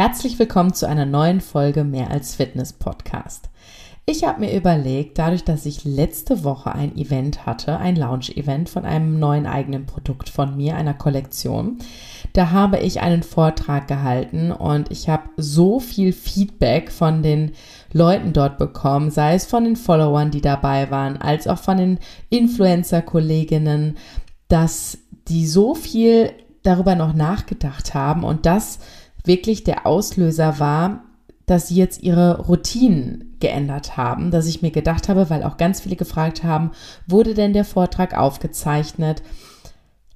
Herzlich willkommen zu einer neuen Folge Mehr als Fitness Podcast. Ich habe mir überlegt, dadurch, dass ich letzte Woche ein Event hatte, ein Launch-Event von einem neuen eigenen Produkt von mir, einer Kollektion, da habe ich einen Vortrag gehalten und ich habe so viel Feedback von den Leuten dort bekommen, sei es von den Followern, die dabei waren, als auch von den Influencer-Kolleginnen, dass die so viel darüber noch nachgedacht haben und das wirklich der Auslöser war, dass sie jetzt ihre Routinen geändert haben, dass ich mir gedacht habe, weil auch ganz viele gefragt haben, wurde denn der Vortrag aufgezeichnet?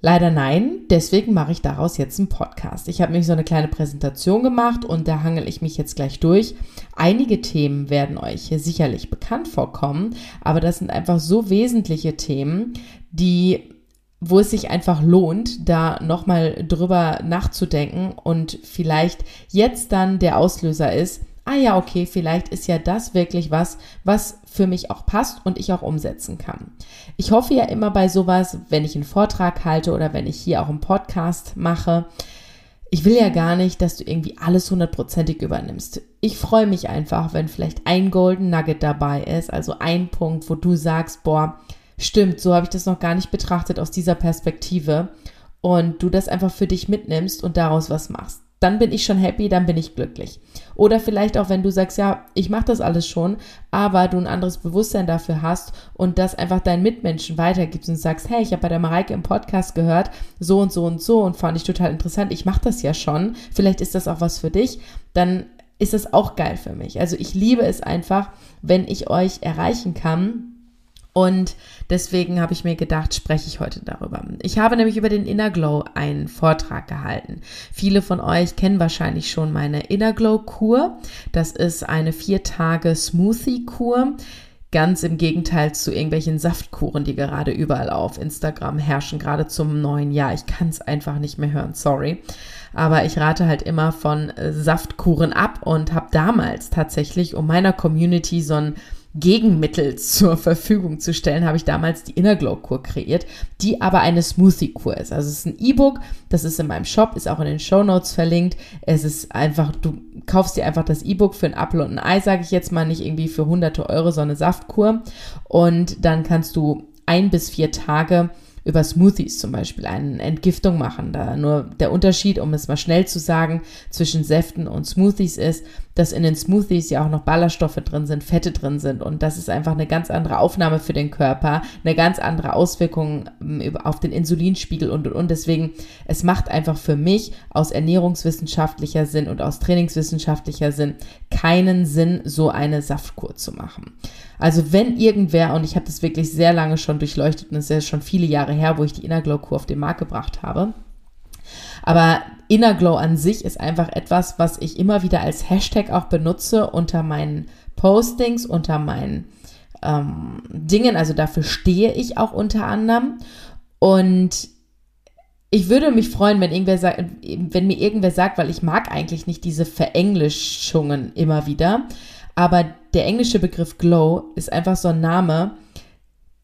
Leider nein, deswegen mache ich daraus jetzt einen Podcast. Ich habe nämlich so eine kleine Präsentation gemacht und da hangel ich mich jetzt gleich durch. Einige Themen werden euch hier sicherlich bekannt vorkommen, aber das sind einfach so wesentliche Themen, die wo es sich einfach lohnt, da nochmal drüber nachzudenken und vielleicht jetzt dann der Auslöser ist, ah ja, okay, vielleicht ist ja das wirklich was, was für mich auch passt und ich auch umsetzen kann. Ich hoffe ja immer bei sowas, wenn ich einen Vortrag halte oder wenn ich hier auch einen Podcast mache, ich will ja gar nicht, dass du irgendwie alles hundertprozentig übernimmst. Ich freue mich einfach, wenn vielleicht ein Golden Nugget dabei ist, also ein Punkt, wo du sagst, boah, stimmt, so habe ich das noch gar nicht betrachtet aus dieser Perspektive und du das einfach für dich mitnimmst und daraus was machst. Dann bin ich schon happy, dann bin ich glücklich. Oder vielleicht auch, wenn du sagst, ja, ich mache das alles schon, aber du ein anderes Bewusstsein dafür hast und das einfach deinen Mitmenschen weitergibst und sagst, hey, ich habe bei der Mareike im Podcast gehört, so und so und so und fand ich total interessant, ich mache das ja schon, vielleicht ist das auch was für dich, dann ist das auch geil für mich. Also ich liebe es einfach, wenn ich euch erreichen kann, und deswegen habe ich mir gedacht, spreche ich heute darüber. Ich habe nämlich über den Inner Glow einen Vortrag gehalten. Viele von euch kennen wahrscheinlich schon meine Inner Glow Kur. Das ist eine vier Tage Smoothie Kur. Ganz im Gegenteil zu irgendwelchen Saftkuren, die gerade überall auf Instagram herrschen, gerade zum neuen Jahr. Ich kann es einfach nicht mehr hören, sorry. Aber ich rate halt immer von äh, Saftkuren ab und habe damals tatsächlich um meiner Community so ein Gegenmittel zur Verfügung zu stellen, habe ich damals die Inner Glow Kur kreiert, die aber eine Smoothie Kur ist. Also es ist ein E-Book, das ist in meinem Shop, ist auch in den Show Notes verlinkt. Es ist einfach, du kaufst dir einfach das E-Book für ein Apfel und ein Ei, sage ich jetzt mal, nicht irgendwie für hunderte Euro, so eine Saftkur. Und dann kannst du ein bis vier Tage über Smoothies zum Beispiel eine Entgiftung machen. Da nur der Unterschied, um es mal schnell zu sagen, zwischen Säften und Smoothies ist, dass in den Smoothies ja auch noch Ballaststoffe drin sind, Fette drin sind und das ist einfach eine ganz andere Aufnahme für den Körper, eine ganz andere Auswirkung ähm, auf den Insulinspiegel und und und. Deswegen, es macht einfach für mich aus ernährungswissenschaftlicher Sinn und aus trainingswissenschaftlicher Sinn keinen Sinn, so eine Saftkur zu machen. Also wenn irgendwer, und ich habe das wirklich sehr lange schon durchleuchtet und es ist ja schon viele Jahre her, wo ich die Inner Glow Kur auf den Markt gebracht habe. Aber Inner Glow an sich ist einfach etwas, was ich immer wieder als Hashtag auch benutze unter meinen Postings, unter meinen ähm, Dingen. Also dafür stehe ich auch unter anderem. Und ich würde mich freuen, wenn irgendwer wenn mir irgendwer sagt, weil ich mag eigentlich nicht diese Verenglischungen immer wieder, aber der englische Begriff Glow ist einfach so ein Name,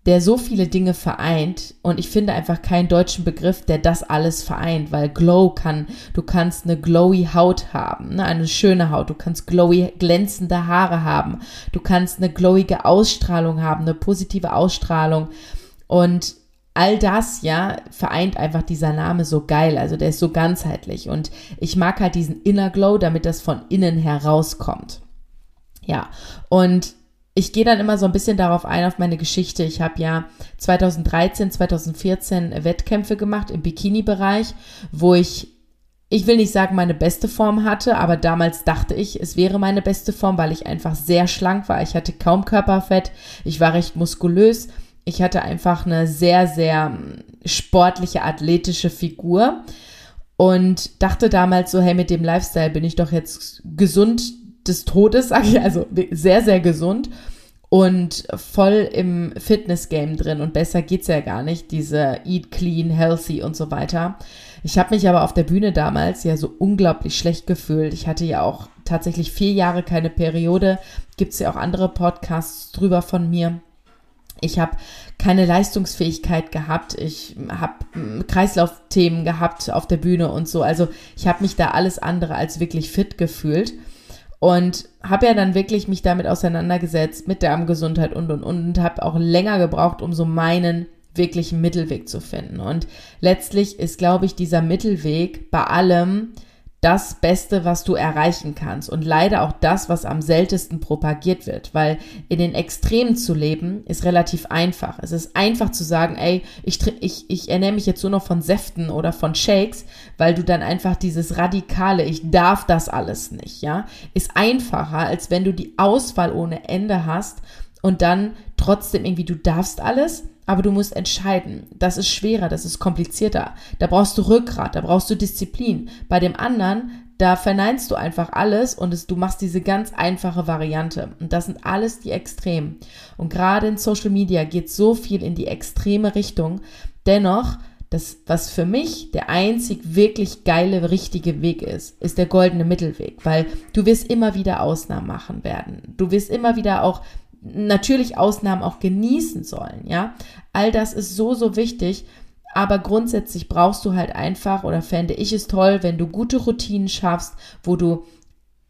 der so viele Dinge vereint. Und ich finde einfach keinen deutschen Begriff, der das alles vereint, weil Glow kann, du kannst eine glowy Haut haben, ne, eine schöne Haut, du kannst glowy glänzende Haare haben, du kannst eine glowige Ausstrahlung haben, eine positive Ausstrahlung. Und all das, ja, vereint einfach dieser Name so geil, also der ist so ganzheitlich. Und ich mag halt diesen Inner Glow, damit das von innen herauskommt. Ja, und ich gehe dann immer so ein bisschen darauf ein, auf meine Geschichte. Ich habe ja 2013, 2014 Wettkämpfe gemacht im Bikini-Bereich, wo ich, ich will nicht sagen, meine beste Form hatte, aber damals dachte ich, es wäre meine beste Form, weil ich einfach sehr schlank war. Ich hatte kaum Körperfett, ich war recht muskulös. Ich hatte einfach eine sehr, sehr sportliche, athletische Figur und dachte damals so, hey, mit dem Lifestyle bin ich doch jetzt gesund des Todes, sage ich, also sehr, sehr gesund und voll im Fitness-Game drin und besser geht's ja gar nicht, diese Eat Clean, Healthy und so weiter. Ich habe mich aber auf der Bühne damals ja so unglaublich schlecht gefühlt. Ich hatte ja auch tatsächlich vier Jahre keine Periode. Gibt's ja auch andere Podcasts drüber von mir. Ich habe keine Leistungsfähigkeit gehabt. Ich habe Kreislaufthemen gehabt auf der Bühne und so. Also ich habe mich da alles andere als wirklich fit gefühlt und habe ja dann wirklich mich damit auseinandergesetzt mit Darmgesundheit und und und und habe auch länger gebraucht, um so meinen wirklichen Mittelweg zu finden. Und letztlich ist, glaube ich, dieser Mittelweg bei allem das Beste, was du erreichen kannst und leider auch das, was am seltensten propagiert wird, weil in den Extremen zu leben ist relativ einfach. Es ist einfach zu sagen, ey, ich, ich, ich ernähre mich jetzt nur noch von Säften oder von Shakes, weil du dann einfach dieses radikale, ich darf das alles nicht, ja, ist einfacher, als wenn du die Auswahl ohne Ende hast und dann trotzdem irgendwie, du darfst alles, aber du musst entscheiden. Das ist schwerer, das ist komplizierter. Da brauchst du Rückgrat, da brauchst du Disziplin. Bei dem anderen, da verneinst du einfach alles und es, du machst diese ganz einfache Variante. Und das sind alles die Extremen. Und gerade in Social Media geht so viel in die extreme Richtung. Dennoch, das, was für mich der einzig wirklich geile, richtige Weg ist, ist der goldene Mittelweg, weil du wirst immer wieder Ausnahmen machen werden. Du wirst immer wieder auch natürlich Ausnahmen auch genießen sollen, ja. All das ist so, so wichtig. Aber grundsätzlich brauchst du halt einfach, oder fände ich es toll, wenn du gute Routinen schaffst, wo du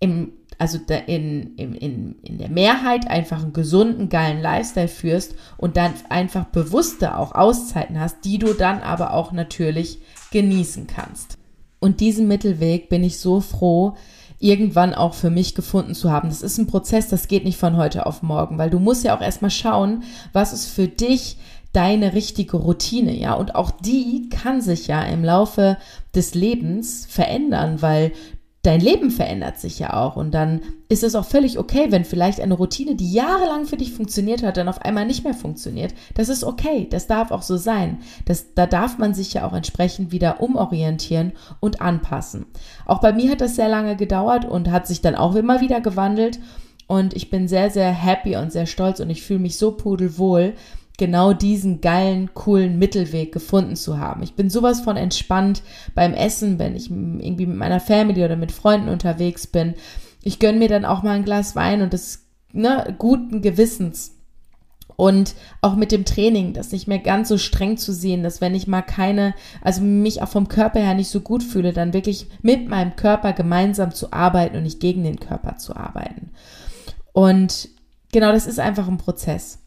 im, also in, in, in, der Mehrheit einfach einen gesunden, geilen Lifestyle führst und dann einfach bewusste auch Auszeiten hast, die du dann aber auch natürlich genießen kannst. Und diesen Mittelweg bin ich so froh, irgendwann auch für mich gefunden zu haben. Das ist ein Prozess, das geht nicht von heute auf morgen, weil du musst ja auch erstmal schauen, was ist für dich deine richtige Routine, ja, und auch die kann sich ja im Laufe des Lebens verändern, weil dein Leben verändert sich ja auch und dann ist es auch völlig okay, wenn vielleicht eine Routine, die jahrelang für dich funktioniert hat, dann auf einmal nicht mehr funktioniert. Das ist okay, das darf auch so sein. Das, da darf man sich ja auch entsprechend wieder umorientieren und anpassen. Auch bei mir hat das sehr lange gedauert und hat sich dann auch immer wieder gewandelt und ich bin sehr, sehr happy und sehr stolz und ich fühle mich so pudelwohl, genau diesen geilen, coolen Mittelweg gefunden zu haben. Ich bin sowas von entspannt beim Essen, wenn ich irgendwie mit meiner Family oder mit Freunden unterwegs bin. Ich gönne mir dann auch mal ein Glas Wein und das ne, guten Gewissens. Und auch mit dem Training, das nicht mehr ganz so streng zu sehen, dass wenn ich mal keine, also mich auch vom Körper her nicht so gut fühle, dann wirklich mit meinem Körper gemeinsam zu arbeiten und nicht gegen den Körper zu arbeiten. Und genau, das ist einfach ein Prozess.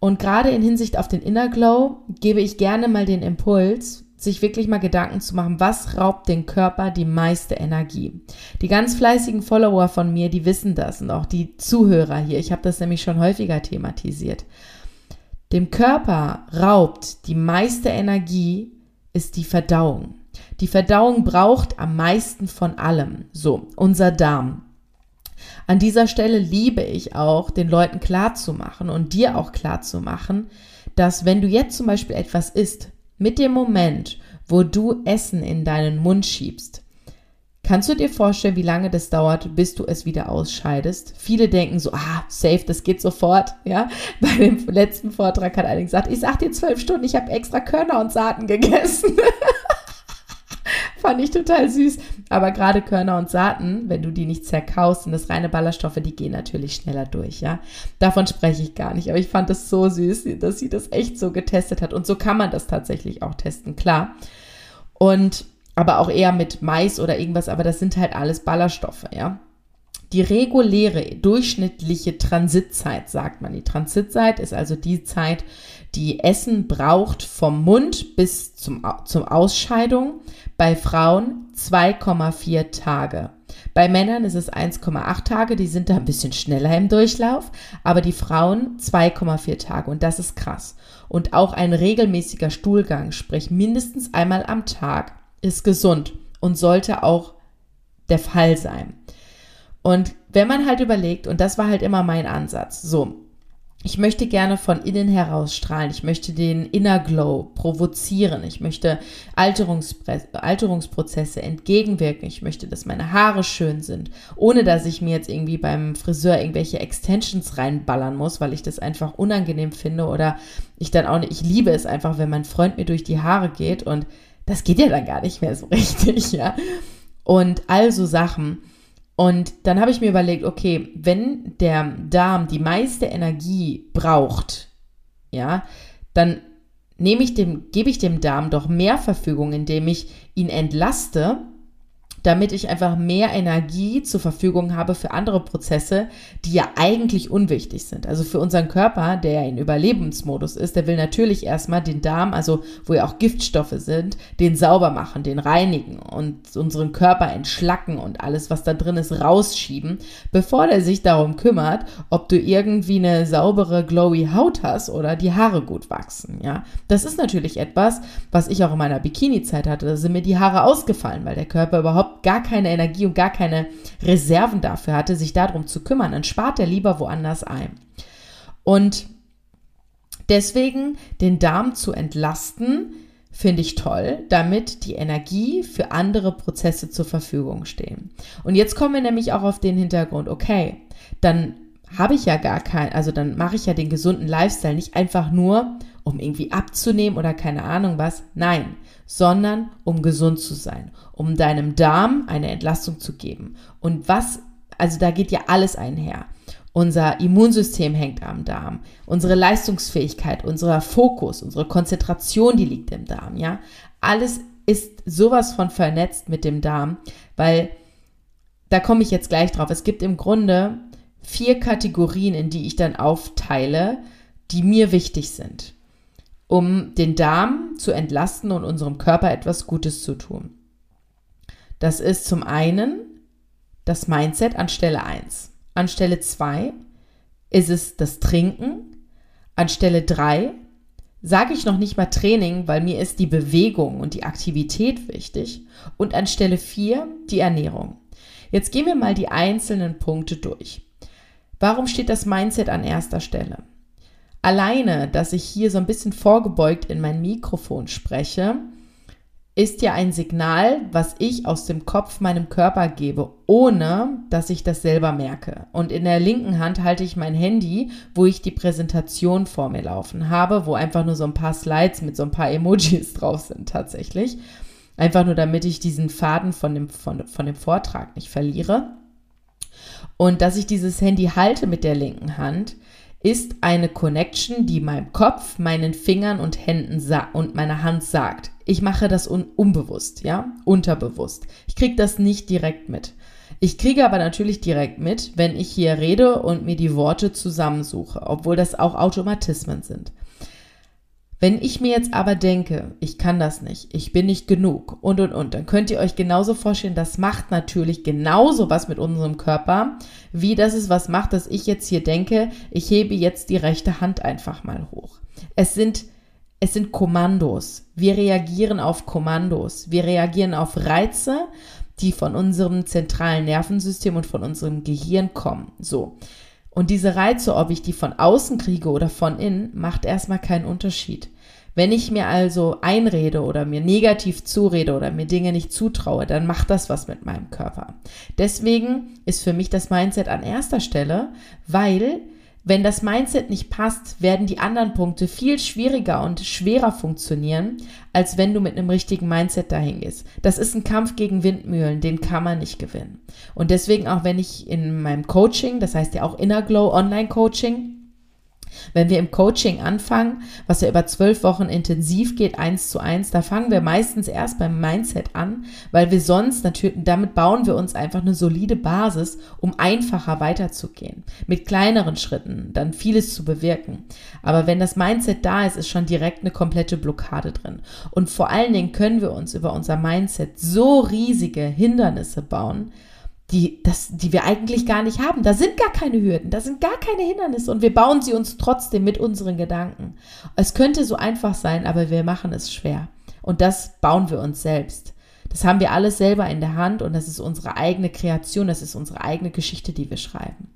Und gerade in Hinsicht auf den Inner Glow gebe ich gerne mal den Impuls, sich wirklich mal Gedanken zu machen, was raubt den Körper die meiste Energie. Die ganz fleißigen Follower von mir, die wissen das und auch die Zuhörer hier. Ich habe das nämlich schon häufiger thematisiert. Dem Körper raubt die meiste Energie ist die Verdauung. Die Verdauung braucht am meisten von allem. So, unser Darm. An dieser Stelle liebe ich auch, den Leuten klarzumachen und dir auch klarzumachen, dass wenn du jetzt zum Beispiel etwas isst, mit dem Moment, wo du Essen in deinen Mund schiebst, Kannst du dir vorstellen, wie lange das dauert, bis du es wieder ausscheidest? Viele denken so, ah, safe, das geht sofort. Ja, bei dem letzten Vortrag hat einer gesagt, ich sag dir zwölf Stunden, ich habe extra Körner und Saaten gegessen. Fand ich total süß. Aber gerade Körner und Saaten, wenn du die nicht zerkaust, sind das reine Ballaststoffe, die gehen natürlich schneller durch, ja. Davon spreche ich gar nicht. Aber ich fand das so süß, dass sie das echt so getestet hat. Und so kann man das tatsächlich auch testen, klar. Und aber auch eher mit Mais oder irgendwas, aber das sind halt alles Ballaststoffe, ja. Die reguläre durchschnittliche Transitzeit, sagt man. Die Transitzeit ist also die Zeit, die Essen braucht vom Mund bis zum, zum Ausscheidung. Bei Frauen 2,4 Tage. Bei Männern ist es 1,8 Tage, die sind da ein bisschen schneller im Durchlauf, aber die Frauen 2,4 Tage und das ist krass. Und auch ein regelmäßiger Stuhlgang, sprich mindestens einmal am Tag, ist gesund und sollte auch der Fall sein. Und wenn man halt überlegt, und das war halt immer mein Ansatz, so, ich möchte gerne von innen heraus strahlen. Ich möchte den Inner Glow provozieren. Ich möchte Alterungsprozesse entgegenwirken. Ich möchte, dass meine Haare schön sind, ohne dass ich mir jetzt irgendwie beim Friseur irgendwelche Extensions reinballern muss, weil ich das einfach unangenehm finde oder ich dann auch nicht, ich liebe es einfach, wenn mein Freund mir durch die Haare geht und das geht ja dann gar nicht mehr so richtig, ja. Und all so Sachen. Und dann habe ich mir überlegt, okay, wenn der Darm die meiste Energie braucht ja, dann nehme ich dem, gebe ich dem Darm doch mehr Verfügung, indem ich ihn entlaste damit ich einfach mehr Energie zur Verfügung habe für andere Prozesse, die ja eigentlich unwichtig sind. Also für unseren Körper, der ja in Überlebensmodus ist, der will natürlich erstmal den Darm, also wo ja auch Giftstoffe sind, den sauber machen, den reinigen und unseren Körper entschlacken und alles, was da drin ist, rausschieben, bevor der sich darum kümmert, ob du irgendwie eine saubere, glowy Haut hast oder die Haare gut wachsen, ja. Das ist natürlich etwas, was ich auch in meiner Bikini-Zeit hatte. Da sind mir die Haare ausgefallen, weil der Körper überhaupt überhaupt gar keine Energie und gar keine Reserven dafür hatte, sich darum zu kümmern, dann spart er lieber woanders ein. Und deswegen den Darm zu entlasten, finde ich toll, damit die Energie für andere Prozesse zur Verfügung stehen. Und jetzt kommen wir nämlich auch auf den Hintergrund, okay, dann habe ich ja gar kein, also dann mache ich ja den gesunden Lifestyle nicht einfach nur, um irgendwie abzunehmen oder keine Ahnung was. Nein, sondern um gesund zu sein, um deinem Darm eine Entlastung zu geben. Und was, also da geht ja alles einher. Unser Immunsystem hängt am Darm. Unsere Leistungsfähigkeit, unser Fokus, unsere Konzentration, die liegt im Darm, ja. Alles ist sowas von vernetzt mit dem Darm, weil da komme ich jetzt gleich drauf. Es gibt im Grunde vier Kategorien, in die ich dann aufteile, die mir wichtig sind um den Darm zu entlasten und unserem Körper etwas Gutes zu tun. Das ist zum einen das Mindset an Stelle 1. An Stelle 2 ist es das Trinken. An Stelle 3 sage ich noch nicht mal Training, weil mir ist die Bewegung und die Aktivität wichtig. Und an Stelle 4 die Ernährung. Jetzt gehen wir mal die einzelnen Punkte durch. Warum steht das Mindset an erster Stelle? Alleine, dass ich hier so ein bisschen vorgebeugt in mein Mikrofon spreche, ist ja ein Signal, was ich aus dem Kopf meinem Körper gebe, ohne dass ich das selber merke. Und in der linken Hand halte ich mein Handy, wo ich die Präsentation vor mir laufen habe, wo einfach nur so ein paar Slides mit so ein paar Emojis drauf sind tatsächlich. Einfach nur, damit ich diesen Faden von dem, von, von dem Vortrag nicht verliere. Und dass ich dieses Handy halte mit der linken Hand, ist eine Connection, die meinem Kopf, meinen Fingern und Händen und meiner Hand sagt. Ich mache das un unbewusst, ja, unterbewusst. Ich kriege das nicht direkt mit. Ich kriege aber natürlich direkt mit, wenn ich hier rede und mir die Worte zusammensuche, obwohl das auch Automatismen sind. Wenn ich mir jetzt aber denke, ich kann das nicht, ich bin nicht genug und und und, dann könnt ihr euch genauso vorstellen, das macht natürlich genauso was mit unserem Körper, wie das es was macht, dass ich jetzt hier denke, ich hebe jetzt die rechte Hand einfach mal hoch. Es sind es sind Kommandos. Wir reagieren auf Kommandos. Wir reagieren auf Reize, die von unserem zentralen Nervensystem und von unserem Gehirn kommen. So. Und diese Reize, ob ich die von außen kriege oder von innen, macht erstmal keinen Unterschied. Wenn ich mir also einrede oder mir negativ zurede oder mir Dinge nicht zutraue, dann macht das was mit meinem Körper. Deswegen ist für mich das Mindset an erster Stelle, weil wenn das Mindset nicht passt, werden die anderen Punkte viel schwieriger und schwerer funktionieren, als wenn du mit einem richtigen Mindset dahin gehst. Das ist ein Kampf gegen Windmühlen, den kann man nicht gewinnen. Und deswegen auch wenn ich in meinem Coaching, das heißt ja auch Inner Glow Online Coaching, wenn wir im Coaching anfangen, was ja über zwölf Wochen intensiv geht, eins zu eins, da fangen wir meistens erst beim Mindset an, weil wir sonst natürlich, damit bauen wir uns einfach eine solide Basis, um einfacher weiterzugehen. Mit kleineren Schritten, dann vieles zu bewirken. Aber wenn das Mindset da ist, ist schon direkt eine komplette Blockade drin. Und vor allen Dingen können wir uns über unser Mindset so riesige Hindernisse bauen, die, das, die wir eigentlich gar nicht haben. Da sind gar keine Hürden, da sind gar keine Hindernisse und wir bauen sie uns trotzdem mit unseren Gedanken. Es könnte so einfach sein, aber wir machen es schwer. Und das bauen wir uns selbst. Das haben wir alles selber in der Hand und das ist unsere eigene Kreation, das ist unsere eigene Geschichte, die wir schreiben.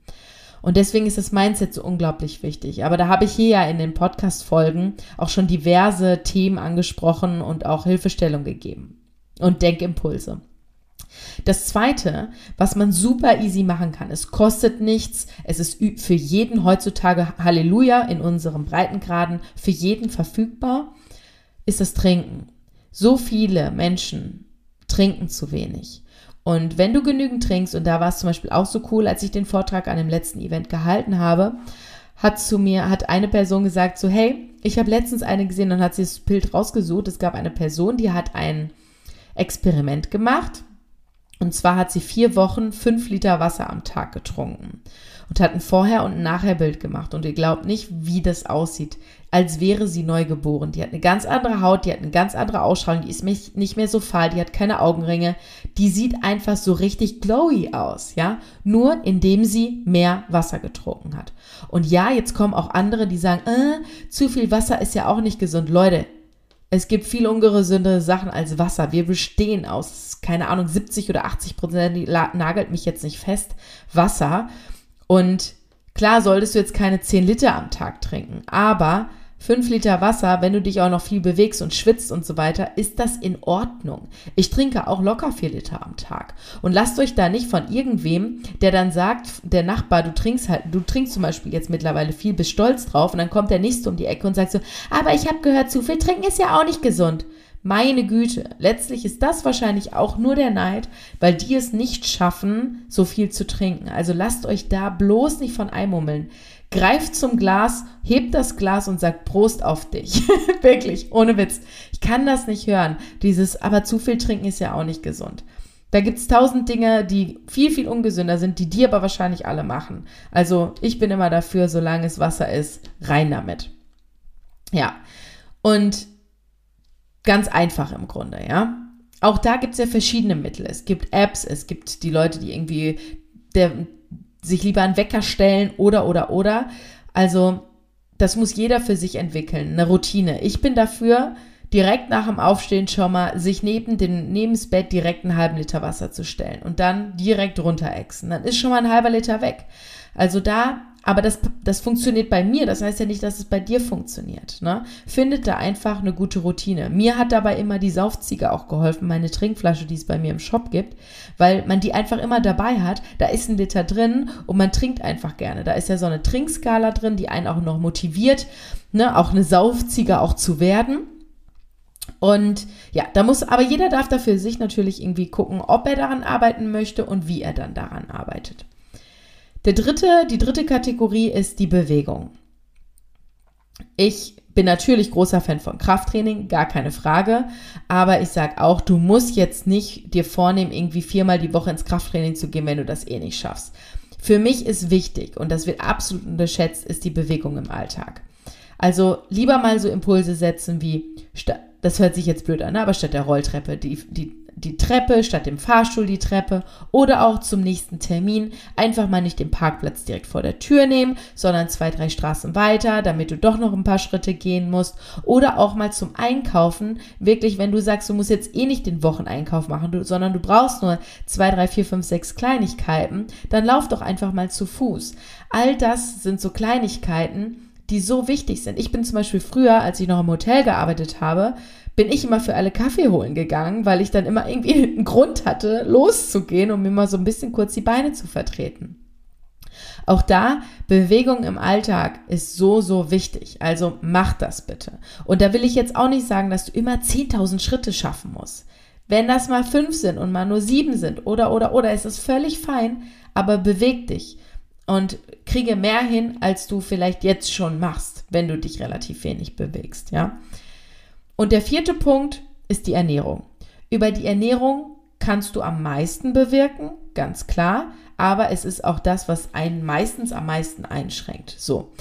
Und deswegen ist das Mindset so unglaublich wichtig. Aber da habe ich hier ja in den Podcast-Folgen auch schon diverse Themen angesprochen und auch Hilfestellung gegeben und Denkimpulse. Das zweite, was man super easy machen kann, es kostet nichts, es ist für jeden heutzutage Halleluja in unserem Breitengraden für jeden verfügbar, ist das Trinken. So viele Menschen trinken zu wenig. Und wenn du genügend trinkst, und da war es zum Beispiel auch so cool, als ich den Vortrag an dem letzten Event gehalten habe, hat zu mir, hat eine Person gesagt, so, hey, ich habe letztens eine gesehen, dann hat sie das Bild rausgesucht. Es gab eine Person, die hat ein Experiment gemacht. Und zwar hat sie vier Wochen fünf Liter Wasser am Tag getrunken und hat ein Vorher- und ein Nachher-Bild gemacht. Und ihr glaubt nicht, wie das aussieht, als wäre sie neugeboren. Die hat eine ganz andere Haut, die hat eine ganz andere Ausstrahlung, die ist nicht mehr so fahl, die hat keine Augenringe. Die sieht einfach so richtig glowy aus, ja? Nur indem sie mehr Wasser getrunken hat. Und ja, jetzt kommen auch andere, die sagen, äh, zu viel Wasser ist ja auch nicht gesund. Leute, es gibt viel ungesunde Sachen als Wasser. Wir bestehen aus, keine Ahnung, 70 oder 80 Prozent, die nagelt mich jetzt nicht fest, Wasser. Und klar solltest du jetzt keine 10 Liter am Tag trinken, aber 5 Liter Wasser, wenn du dich auch noch viel bewegst und schwitzt und so weiter, ist das in Ordnung. Ich trinke auch locker 4 Liter am Tag. Und lasst euch da nicht von irgendwem, der dann sagt, der Nachbar, du trinkst halt, du trinkst zum Beispiel jetzt mittlerweile viel, bist stolz drauf und dann kommt der nächste um die Ecke und sagt so, aber ich habe gehört, zu viel trinken ist ja auch nicht gesund. Meine Güte, letztlich ist das wahrscheinlich auch nur der Neid, weil die es nicht schaffen, so viel zu trinken. Also lasst euch da bloß nicht von einmummeln. Greift zum Glas, hebt das Glas und sagt Prost auf dich. Wirklich, ohne Witz. Ich kann das nicht hören. Dieses, aber zu viel trinken ist ja auch nicht gesund. Da gibt's tausend Dinge, die viel, viel ungesünder sind, die die aber wahrscheinlich alle machen. Also ich bin immer dafür, solange es Wasser ist, rein damit. Ja. Und ganz einfach im Grunde, ja. Auch da gibt's ja verschiedene Mittel. Es gibt Apps, es gibt die Leute, die irgendwie der, sich lieber einen Wecker stellen oder, oder, oder. Also, das muss jeder für sich entwickeln, eine Routine. Ich bin dafür, direkt nach dem Aufstehen schon mal sich neben den, neben das Bett direkt einen halben Liter Wasser zu stellen und dann direkt runterexen. Dann ist schon mal ein halber Liter weg. Also da aber das, das funktioniert bei mir, das heißt ja nicht, dass es bei dir funktioniert. Ne? Findet da einfach eine gute Routine. Mir hat dabei immer die Saufziege auch geholfen, meine Trinkflasche, die es bei mir im Shop gibt, weil man die einfach immer dabei hat. Da ist ein Liter drin und man trinkt einfach gerne. Da ist ja so eine Trinkskala drin, die einen auch noch motiviert, ne? auch eine Saufziege auch zu werden. Und ja, da muss, aber jeder darf dafür sich natürlich irgendwie gucken, ob er daran arbeiten möchte und wie er dann daran arbeitet. Der dritte, die dritte Kategorie ist die Bewegung. Ich bin natürlich großer Fan von Krafttraining, gar keine Frage. Aber ich sage auch, du musst jetzt nicht dir vornehmen, irgendwie viermal die Woche ins Krafttraining zu gehen, wenn du das eh nicht schaffst. Für mich ist wichtig, und das wird absolut unterschätzt, ist die Bewegung im Alltag. Also lieber mal so Impulse setzen wie, das hört sich jetzt blöd an, aber statt der Rolltreppe die, die die Treppe statt dem Fahrstuhl die Treppe oder auch zum nächsten Termin einfach mal nicht den Parkplatz direkt vor der Tür nehmen, sondern zwei, drei Straßen weiter, damit du doch noch ein paar Schritte gehen musst oder auch mal zum Einkaufen, wirklich, wenn du sagst, du musst jetzt eh nicht den Wocheneinkauf machen, du, sondern du brauchst nur zwei, drei, vier, fünf, sechs Kleinigkeiten, dann lauf doch einfach mal zu Fuß. All das sind so Kleinigkeiten, die so wichtig sind. Ich bin zum Beispiel früher, als ich noch im Hotel gearbeitet habe, bin ich immer für alle Kaffee holen gegangen, weil ich dann immer irgendwie einen Grund hatte, loszugehen, um mir mal so ein bisschen kurz die Beine zu vertreten. Auch da, Bewegung im Alltag ist so, so wichtig. Also mach das bitte. Und da will ich jetzt auch nicht sagen, dass du immer 10.000 Schritte schaffen musst. Wenn das mal fünf sind und mal nur sieben sind oder, oder, oder, ist es völlig fein, aber beweg dich und kriege mehr hin, als du vielleicht jetzt schon machst, wenn du dich relativ wenig bewegst, ja. Und der vierte Punkt ist die Ernährung. Über die Ernährung kannst du am meisten bewirken, ganz klar, aber es ist auch das, was einen meistens am meisten einschränkt. So.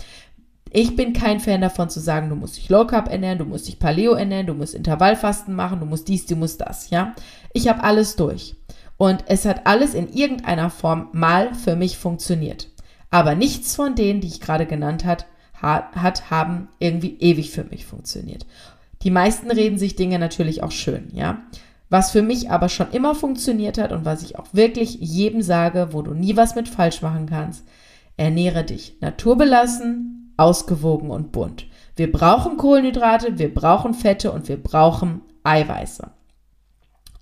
Ich bin kein Fan davon zu sagen, du musst dich Low Carb ernähren, du musst dich Paleo ernähren, du musst Intervallfasten machen, du musst dies, du musst das, ja? Ich habe alles durch. Und es hat alles in irgendeiner Form mal für mich funktioniert. Aber nichts von denen, die ich gerade genannt hat, hat, haben irgendwie ewig für mich funktioniert. Die meisten reden sich Dinge natürlich auch schön, ja. Was für mich aber schon immer funktioniert hat und was ich auch wirklich jedem sage, wo du nie was mit falsch machen kannst, ernähre dich naturbelassen, ausgewogen und bunt. Wir brauchen Kohlenhydrate, wir brauchen Fette und wir brauchen Eiweiße.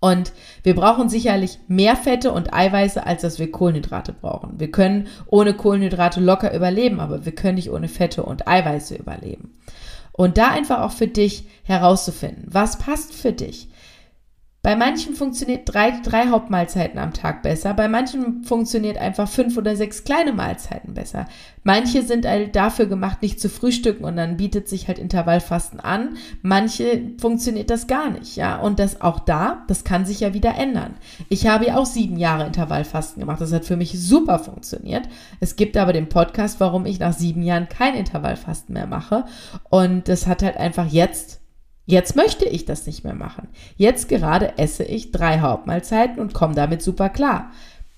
Und wir brauchen sicherlich mehr Fette und Eiweiße, als dass wir Kohlenhydrate brauchen. Wir können ohne Kohlenhydrate locker überleben, aber wir können nicht ohne Fette und Eiweiße überleben. Und da einfach auch für dich herauszufinden, was passt für dich. Bei manchen funktioniert drei, drei Hauptmahlzeiten am Tag besser, bei manchen funktioniert einfach fünf oder sechs kleine Mahlzeiten besser. Manche sind halt dafür gemacht, nicht zu frühstücken und dann bietet sich halt Intervallfasten an. Manche funktioniert das gar nicht, ja. Und das auch da, das kann sich ja wieder ändern. Ich habe ja auch sieben Jahre Intervallfasten gemacht. Das hat für mich super funktioniert. Es gibt aber den Podcast, warum ich nach sieben Jahren kein Intervallfasten mehr mache. Und das hat halt einfach jetzt Jetzt möchte ich das nicht mehr machen. Jetzt gerade esse ich drei Hauptmahlzeiten und komme damit super klar.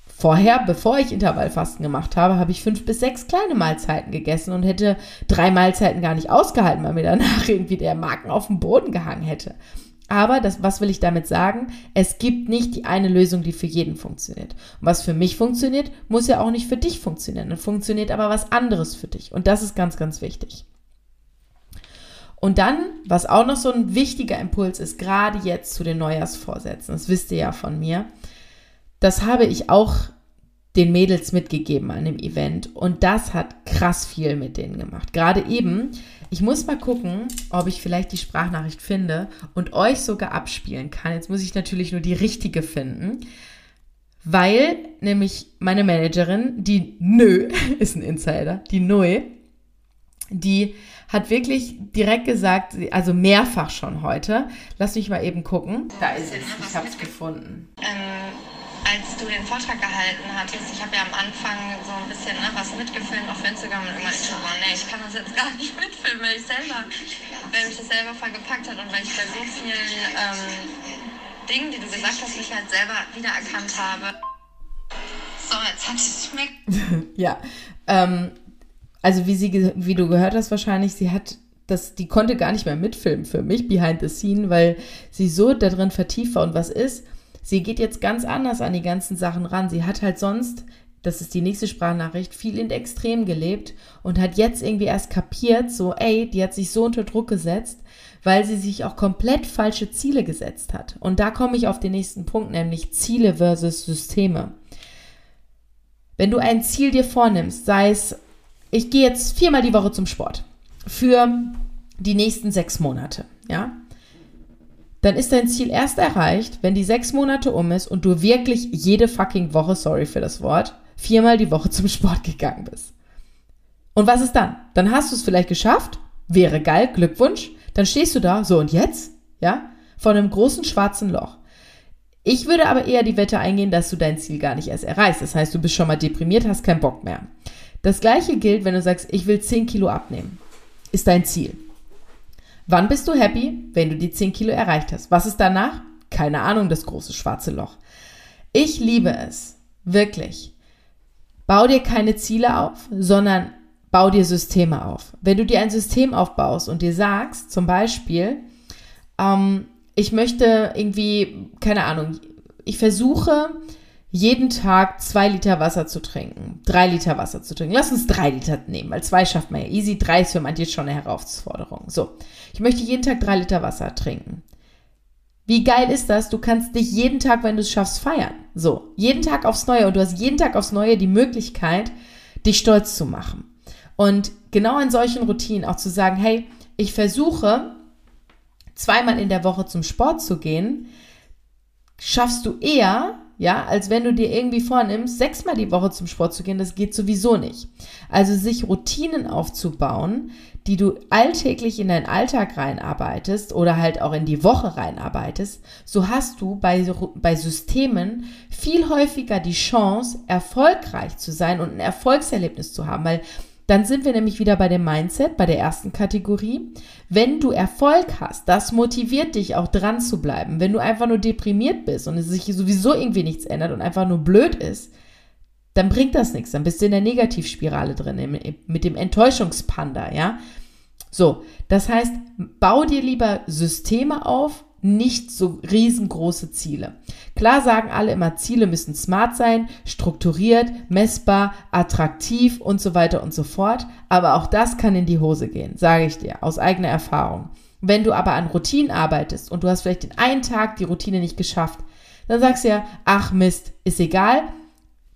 Vorher, bevor ich Intervallfasten gemacht habe, habe ich fünf bis sechs kleine Mahlzeiten gegessen und hätte drei Mahlzeiten gar nicht ausgehalten, weil mir danach irgendwie der Magen auf den Boden gehangen hätte. Aber das, was will ich damit sagen? Es gibt nicht die eine Lösung, die für jeden funktioniert. Und was für mich funktioniert, muss ja auch nicht für dich funktionieren. Dann funktioniert aber was anderes für dich. Und das ist ganz, ganz wichtig. Und dann, was auch noch so ein wichtiger Impuls ist, gerade jetzt zu den Neujahrsvorsätzen, das wisst ihr ja von mir, das habe ich auch den Mädels mitgegeben an dem Event und das hat krass viel mit denen gemacht. Gerade eben, ich muss mal gucken, ob ich vielleicht die Sprachnachricht finde und euch sogar abspielen kann. Jetzt muss ich natürlich nur die richtige finden, weil nämlich meine Managerin, die Nö, ist ein Insider, die Noe, die hat wirklich direkt gesagt, also mehrfach schon heute. Lass mich mal eben gucken. Da ist es. Ich habe es gefunden. Ähm, als du den Vortrag gehalten hattest, ich habe ja am Anfang so ein bisschen ne, was mitgefilmt auf Instagram und ich so, nee, ich kann das jetzt gar nicht mitfilmen, weil ich selber, weil mich das selber voll gepackt hat und weil ich bei so vielen ähm, Dingen, die du gesagt hast, mich halt selber wiedererkannt habe. So, jetzt hat es schmeckt. ja, ähm, also wie sie, wie du gehört hast wahrscheinlich, sie hat das, die konnte gar nicht mehr mitfilmen für mich behind the scene, weil sie so da drin vertieft war und was ist. Sie geht jetzt ganz anders an die ganzen Sachen ran. Sie hat halt sonst, das ist die nächste Sprachnachricht, viel in Extrem gelebt und hat jetzt irgendwie erst kapiert, so, ey, die hat sich so unter Druck gesetzt, weil sie sich auch komplett falsche Ziele gesetzt hat. Und da komme ich auf den nächsten Punkt, nämlich Ziele versus Systeme. Wenn du ein Ziel dir vornimmst, sei es ich gehe jetzt viermal die Woche zum Sport für die nächsten sechs Monate, ja, dann ist dein Ziel erst erreicht, wenn die sechs Monate um ist und du wirklich jede fucking Woche, sorry für das Wort, viermal die Woche zum Sport gegangen bist. Und was ist dann? Dann hast du es vielleicht geschafft, wäre geil, Glückwunsch, dann stehst du da, so und jetzt, ja, vor einem großen schwarzen Loch. Ich würde aber eher die Wette eingehen, dass du dein Ziel gar nicht erst erreichst. Das heißt, du bist schon mal deprimiert, hast keinen Bock mehr. Das gleiche gilt, wenn du sagst, ich will 10 Kilo abnehmen. Ist dein Ziel. Wann bist du happy? Wenn du die 10 Kilo erreicht hast. Was ist danach? Keine Ahnung, das große schwarze Loch. Ich liebe es. Wirklich. Bau dir keine Ziele auf, sondern bau dir Systeme auf. Wenn du dir ein System aufbaust und dir sagst, zum Beispiel, ähm, ich möchte irgendwie, keine Ahnung, ich versuche, jeden Tag zwei Liter Wasser zu trinken, drei Liter Wasser zu trinken. Lass uns drei Liter nehmen, weil zwei schafft man ja easy, drei ist für manche schon eine Herausforderung. So, ich möchte jeden Tag drei Liter Wasser trinken. Wie geil ist das? Du kannst dich jeden Tag, wenn du es schaffst, feiern. So, jeden Tag aufs Neue und du hast jeden Tag aufs Neue die Möglichkeit, dich stolz zu machen. Und genau in solchen Routinen auch zu sagen, hey, ich versuche zweimal in der Woche zum Sport zu gehen, schaffst du eher, ja, als wenn du dir irgendwie vornimmst, sechsmal die Woche zum Sport zu gehen, das geht sowieso nicht. Also sich Routinen aufzubauen, die du alltäglich in deinen Alltag reinarbeitest oder halt auch in die Woche reinarbeitest, so hast du bei, bei Systemen viel häufiger die Chance, erfolgreich zu sein und ein Erfolgserlebnis zu haben, weil dann sind wir nämlich wieder bei dem Mindset, bei der ersten Kategorie. Wenn du Erfolg hast, das motiviert dich auch dran zu bleiben. Wenn du einfach nur deprimiert bist und es sich sowieso irgendwie nichts ändert und einfach nur blöd ist, dann bringt das nichts. Dann bist du in der Negativspirale drin, mit dem Enttäuschungspanda, ja. So, das heißt, bau dir lieber Systeme auf, nicht so riesengroße Ziele. Klar sagen alle immer, Ziele müssen smart sein, strukturiert, messbar, attraktiv und so weiter und so fort. Aber auch das kann in die Hose gehen, sage ich dir, aus eigener Erfahrung. Wenn du aber an Routinen arbeitest und du hast vielleicht den einen Tag die Routine nicht geschafft, dann sagst du ja, ach Mist, ist egal,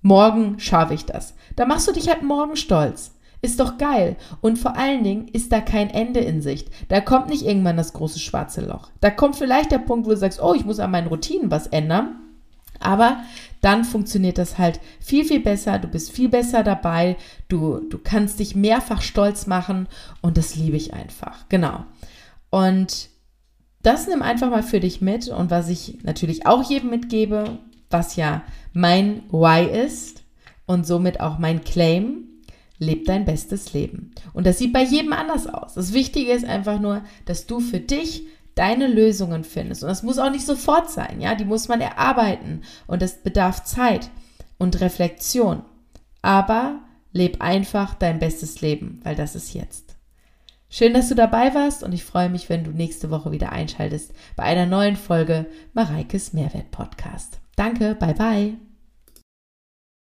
morgen schaffe ich das. Dann machst du dich halt morgen stolz. Ist doch geil. Und vor allen Dingen ist da kein Ende in Sicht. Da kommt nicht irgendwann das große schwarze Loch. Da kommt vielleicht der Punkt, wo du sagst, oh, ich muss an meinen Routinen was ändern. Aber dann funktioniert das halt viel, viel besser. Du bist viel besser dabei. Du, du kannst dich mehrfach stolz machen. Und das liebe ich einfach. Genau. Und das nimm einfach mal für dich mit. Und was ich natürlich auch jedem mitgebe, was ja mein Why ist und somit auch mein Claim, leb dein bestes Leben. Und das sieht bei jedem anders aus. Das Wichtige ist einfach nur, dass du für dich deine Lösungen findest. Und das muss auch nicht sofort sein, ja, die muss man erarbeiten und das bedarf Zeit und Reflexion. Aber leb einfach dein bestes Leben, weil das ist jetzt. Schön, dass du dabei warst und ich freue mich, wenn du nächste Woche wieder einschaltest bei einer neuen Folge Mareikes Mehrwert Podcast. Danke, bye bye.